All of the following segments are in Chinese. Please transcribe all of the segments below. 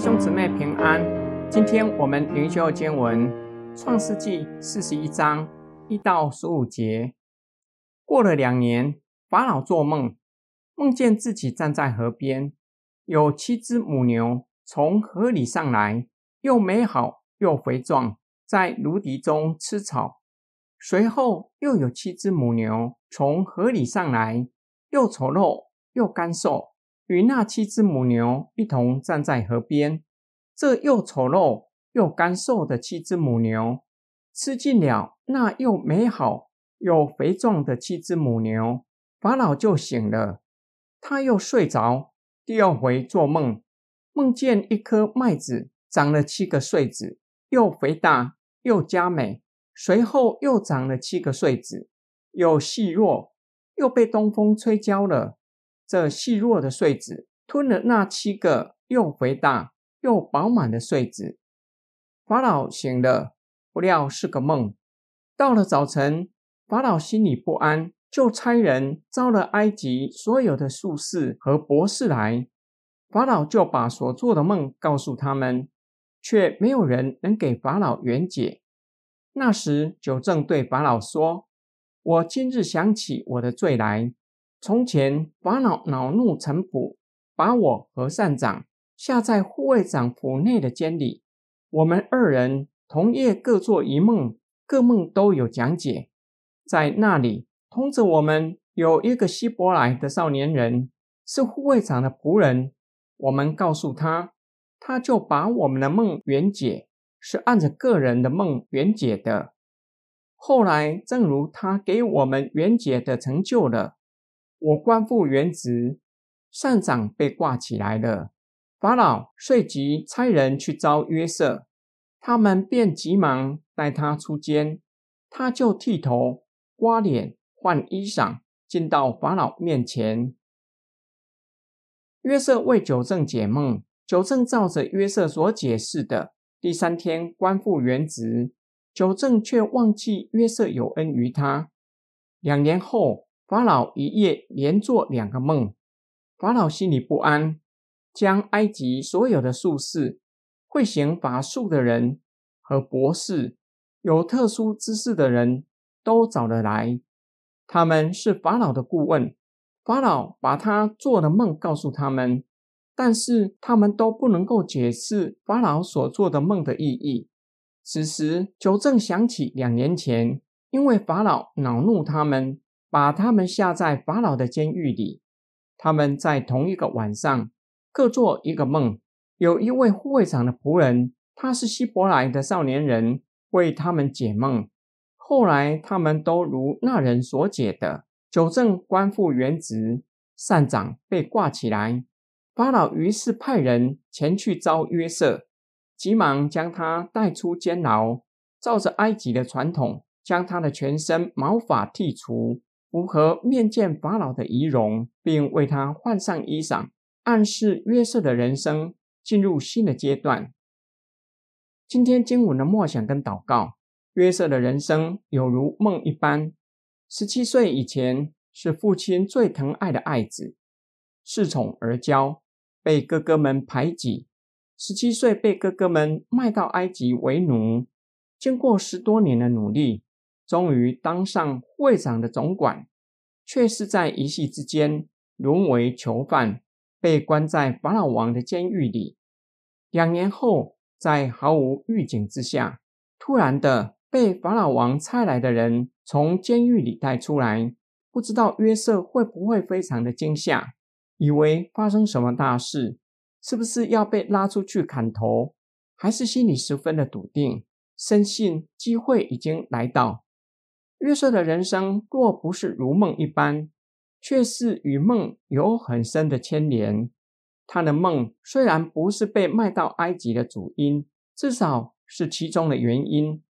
兄姊妹平安。今天我们灵修经文《创世纪》四十一章一到十五节。过了两年，法老做梦，梦见自己站在河边，有七只母牛从河里上来，又美好又肥壮，在芦荻中吃草。随后又有七只母牛从河里上来，又丑陋又干瘦。与那七只母牛一同站在河边，这又丑陋又干瘦的七只母牛吃尽了那又美好又肥壮的七只母牛，法老就醒了，他又睡着。第二回做梦，梦见一颗麦子长了七个穗子，又肥大又佳美。随后又长了七个穗子，又细弱，又被东风吹焦了。这细弱的穗子吞了那七个又肥大又饱满的穗子。法老醒了，不料是个梦。到了早晨，法老心里不安，就差人招了埃及所有的术士和博士来。法老就把所做的梦告诉他们，却没有人能给法老圆解。那时，九正对法老说：“我今日想起我的罪来。”从前法老恼怒臣仆，把我和善长下在护卫长府内的监里。我们二人同夜各做一梦，各梦都有讲解。在那里，通知我们有一个希伯来的少年人，是护卫长的仆人。我们告诉他，他就把我们的梦圆解，是按着个人的梦圆解的。后来，正如他给我们圆解的成就了。我官复原职，善长被挂起来了。法老遂即差人去招约瑟，他们便急忙带他出监。他就剃头、刮脸、换衣裳，进到法老面前。约瑟为九正解梦，九正照着约瑟所解释的，第三天官复原职。九正却忘记约瑟有恩于他。两年后。法老一夜连做两个梦，法老心里不安，将埃及所有的术士、会行法术的人和博士、有特殊知识的人都找了来。他们是法老的顾问。法老把他做的梦告诉他们，但是他们都不能够解释法老所做的梦的意义。此时，九正想起两年前，因为法老恼怒他们。把他们下在法老的监狱里。他们在同一个晚上各做一个梦。有一位护卫长的仆人，他是希伯来的少年人，为他们解梦。后来他们都如那人所解的，九正官复原职，善长被挂起来。法老于是派人前去招约瑟，急忙将他带出监牢，照着埃及的传统，将他的全身毛发剃除。符合面见法老的仪容，并为他换上衣裳，暗示约瑟的人生进入新的阶段。今天经文的默想跟祷告，约瑟的人生有如梦一般。十七岁以前是父亲最疼爱的爱子，恃宠而骄，被哥哥们排挤。十七岁被哥哥们卖到埃及为奴，经过十多年的努力。终于当上会长的总管，却是在一夕之间沦为囚犯，被关在法老王的监狱里。两年后，在毫无预警之下，突然的被法老王差来的人从监狱里带出来。不知道约瑟会不会非常的惊吓，以为发生什么大事，是不是要被拉出去砍头，还是心里十分的笃定，深信机会已经来到。约瑟的人生若不是如梦一般，却是与梦有很深的牵连。他的梦虽然不是被卖到埃及的主因，至少是其中的原因。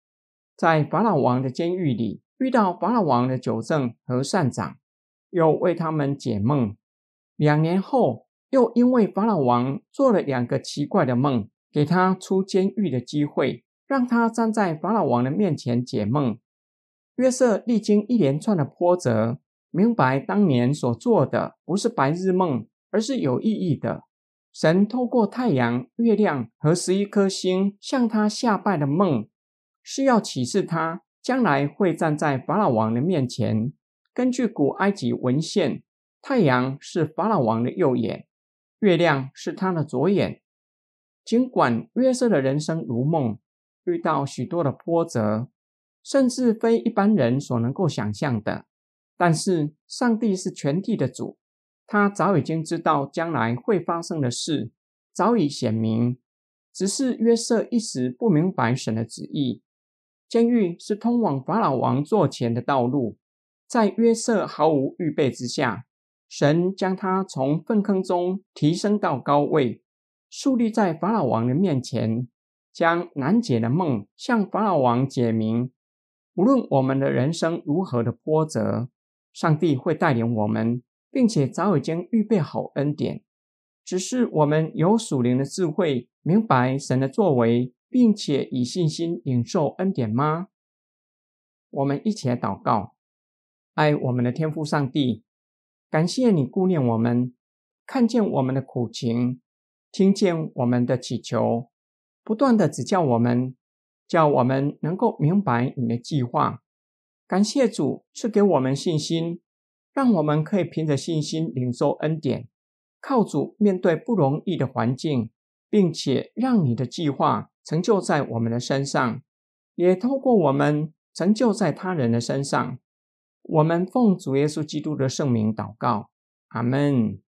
在法老王的监狱里，遇到法老王的九正和善长，又为他们解梦。两年后，又因为法老王做了两个奇怪的梦，给他出监狱的机会，让他站在法老王的面前解梦。约瑟历经一连串的波折，明白当年所做的不是白日梦，而是有意义的。神透过太阳、月亮和十一颗星向他下拜的梦，是要启示他将来会站在法老王的面前。根据古埃及文献，太阳是法老王的右眼，月亮是他的左眼。尽管约瑟的人生如梦，遇到许多的波折，甚至非一般人所能够想象的，但是上帝是全地的主。他早已经知道将来会发生的事，早已显明，只是约瑟一时不明白神的旨意。监狱是通往法老王座前的道路，在约瑟毫无预备之下，神将他从粪坑中提升到高位，树立在法老王的面前，将难解的梦向法老王解明。无论我们的人生如何的波折，上帝会带领我们。并且早已经预备好恩典，只是我们有属灵的智慧，明白神的作为，并且以信心领受恩典吗？我们一起来祷告，爱我们的天父上帝，感谢你顾念我们，看见我们的苦情，听见我们的祈求，不断的指教我们，叫我们能够明白你的计划。感谢主赐给我们信心。让我们可以凭着信心领受恩典，靠主面对不容易的环境，并且让你的计划成就在我们的身上，也透过我们成就在他人的身上。我们奉主耶稣基督的圣名祷告，阿门。